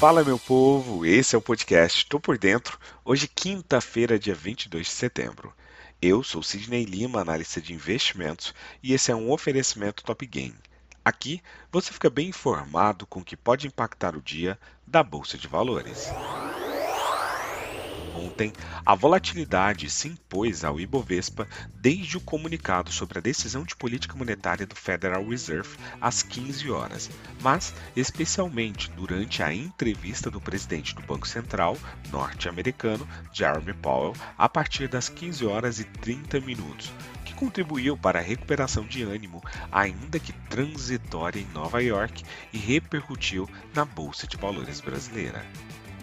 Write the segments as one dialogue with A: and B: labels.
A: Fala, meu povo! Esse é o podcast Tô Por Dentro. Hoje, quinta-feira, dia 22 de setembro. Eu sou Sidney Lima, analista de investimentos, e esse é um oferecimento Top Game. Aqui você fica bem informado com o que pode impactar o dia da Bolsa de Valores. Ontem, a volatilidade se impôs ao Ibovespa desde o comunicado sobre a decisão de política monetária do Federal Reserve às 15 horas, mas especialmente durante a entrevista do presidente do Banco Central norte-americano, Jeremy Powell, a partir das 15 horas e 30 minutos, que contribuiu para a recuperação de ânimo, ainda que transitória em Nova York, e repercutiu na Bolsa de Valores brasileira.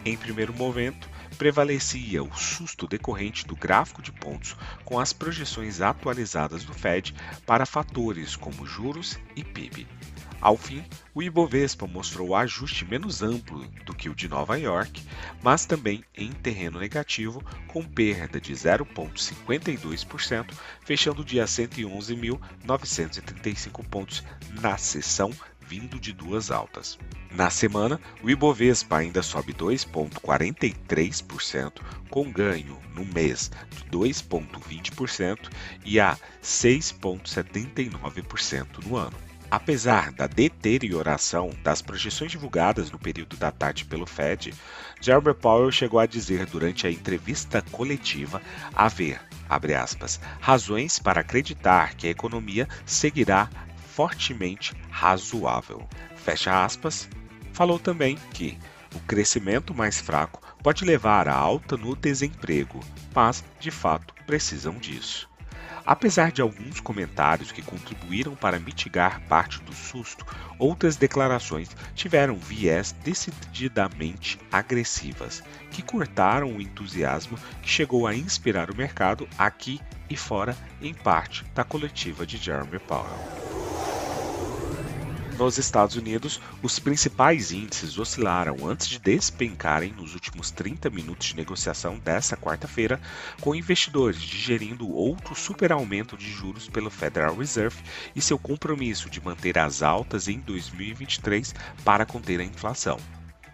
A: Em primeiro momento, prevalecia o susto decorrente do gráfico de pontos com as projeções atualizadas do Fed para fatores como juros e PIB. Ao fim, o Ibovespa mostrou ajuste menos amplo do que o de Nova York, mas também em terreno negativo, com perda de 0,52%, fechando o dia 111.935 pontos na sessão vindo de duas altas. Na semana, o Ibovespa ainda sobe 2,43%, com ganho no mês de 2,20% e a 6,79% no ano. Apesar da deterioração das projeções divulgadas no período da tarde pelo Fed, Jeremy Powell chegou a dizer durante a entrevista coletiva haver, aspas, razões para acreditar que a economia seguirá fortemente razoável. Fecha aspas. Falou também que o crescimento mais fraco pode levar a alta no desemprego, mas de fato precisam disso. Apesar de alguns comentários que contribuíram para mitigar parte do susto, outras declarações tiveram viés decididamente agressivas, que cortaram o entusiasmo que chegou a inspirar o mercado aqui e fora, em parte da coletiva de Jeremy Powell. Nos Estados Unidos, os principais índices oscilaram antes de despencarem nos últimos 30 minutos de negociação desta quarta-feira, com investidores digerindo outro superaumento de juros pelo Federal Reserve e seu compromisso de manter as altas em 2023 para conter a inflação.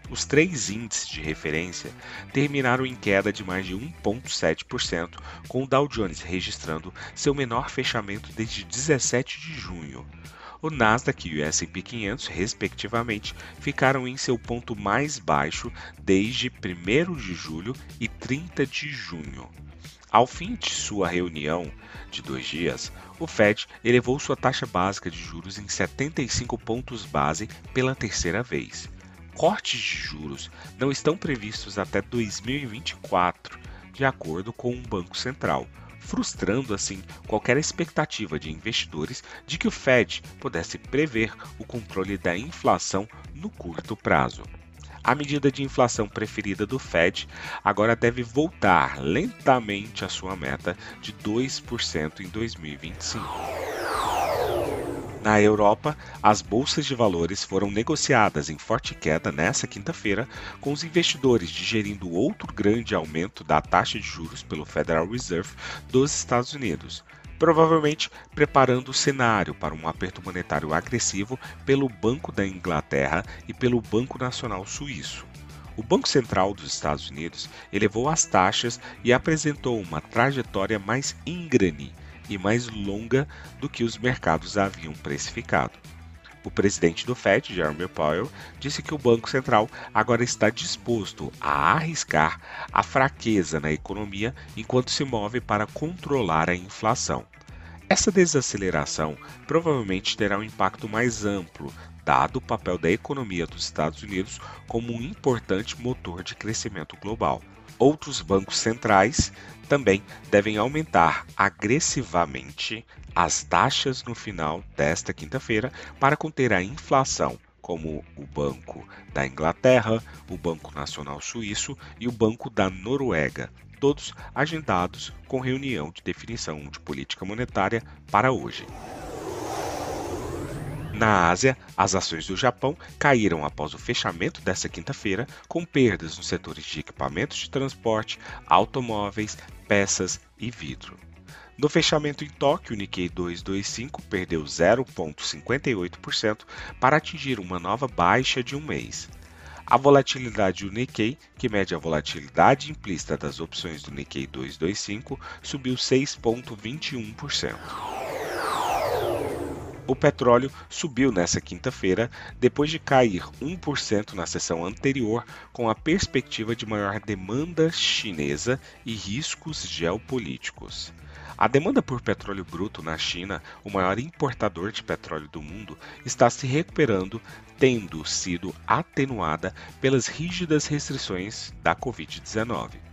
A: Os três índices de referência terminaram em queda de mais de 1,7%, com o Dow Jones registrando seu menor fechamento desde 17 de junho. O Nasdaq e o S&P 500, respectivamente, ficaram em seu ponto mais baixo desde 1 de julho e 30 de junho. Ao fim de sua reunião de dois dias, o Fed elevou sua taxa básica de juros em 75 pontos base pela terceira vez. Cortes de juros não estão previstos até 2024, de acordo com o Banco Central, frustrando assim qualquer expectativa de investidores de que o Fed pudesse prever o controle da inflação no curto prazo. A medida de inflação preferida do Fed agora deve voltar lentamente à sua meta de 2% em 2025. Na Europa, as bolsas de valores foram negociadas em forte queda nesta quinta-feira, com os investidores digerindo outro grande aumento da taxa de juros pelo Federal Reserve dos Estados Unidos, provavelmente preparando o cenário para um aperto monetário agressivo pelo Banco da Inglaterra e pelo Banco Nacional Suíço. O Banco Central dos Estados Unidos elevou as taxas e apresentou uma trajetória mais íngreme e mais longa do que os mercados haviam precificado. O presidente do Fed, Jeremy Powell, disse que o Banco Central agora está disposto a arriscar a fraqueza na economia enquanto se move para controlar a inflação. Essa desaceleração provavelmente terá um impacto mais amplo, dado o papel da economia dos Estados Unidos como um importante motor de crescimento global. Outros bancos centrais também devem aumentar agressivamente as taxas no final desta quinta-feira para conter a inflação, como o Banco da Inglaterra, o Banco Nacional Suíço e o Banco da Noruega, todos agendados com reunião de definição de política monetária para hoje. Na Ásia, as ações do Japão caíram após o fechamento desta quinta-feira, com perdas nos setores de equipamentos de transporte, automóveis, peças e vidro. No fechamento em Tóquio, o Nikkei 225 perdeu 0,58% para atingir uma nova baixa de um mês. A volatilidade do Nikkei, que mede a volatilidade implícita das opções do Nikkei 225, subiu 6,21%. O petróleo subiu nesta quinta-feira, depois de cair 1% na sessão anterior, com a perspectiva de maior demanda chinesa e riscos geopolíticos. A demanda por petróleo bruto na China, o maior importador de petróleo do mundo, está se recuperando, tendo sido atenuada pelas rígidas restrições da Covid-19.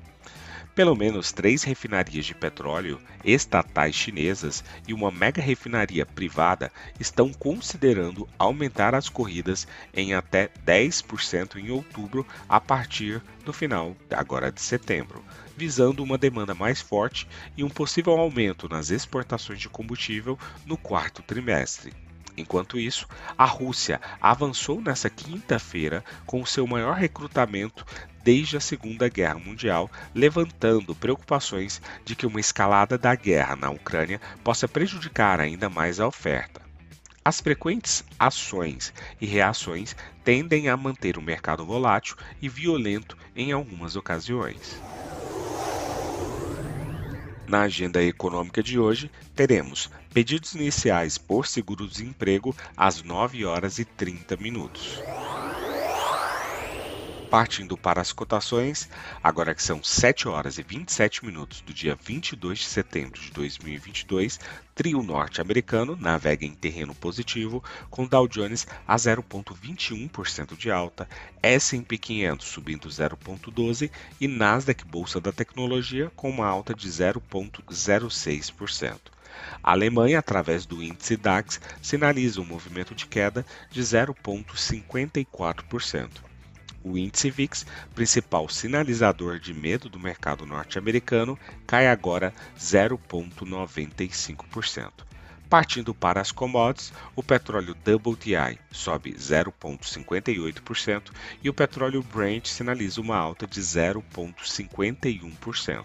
A: Pelo menos três refinarias de petróleo estatais chinesas e uma mega refinaria privada estão considerando aumentar as corridas em até 10% em outubro a partir do final agora de setembro, visando uma demanda mais forte e um possível aumento nas exportações de combustível no quarto trimestre. Enquanto isso, a Rússia avançou nessa quinta-feira com seu maior recrutamento desde a Segunda Guerra Mundial, levantando preocupações de que uma escalada da guerra na Ucrânia possa prejudicar ainda mais a oferta. As frequentes ações e reações tendem a manter o mercado volátil e violento em algumas ocasiões. Na agenda econômica de hoje, teremos pedidos iniciais por seguro-desemprego às 9 horas e 30 minutos. Partindo para as cotações, agora que são 7 horas e 27 minutos do dia 22 de setembro de 2022, trio norte-americano navega em terreno positivo, com Dow Jones a 0,21% de alta, S&P 500 subindo 0,12% e Nasdaq Bolsa da Tecnologia com uma alta de 0,06%. A Alemanha, através do índice DAX, sinaliza um movimento de queda de 0,54%. O índice VIX, principal sinalizador de medo do mercado norte-americano, cai agora 0,95%. Partindo para as commodities, o petróleo WTI sobe 0,58% e o petróleo Brent sinaliza uma alta de 0,51%.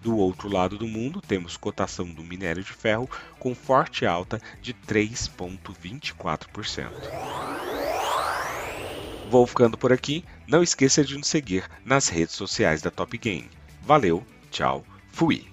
A: Do outro lado do mundo, temos cotação do minério de ferro com forte alta de 3,24%. Vou ficando por aqui. Não esqueça de nos seguir nas redes sociais da Top Game. Valeu, tchau, fui!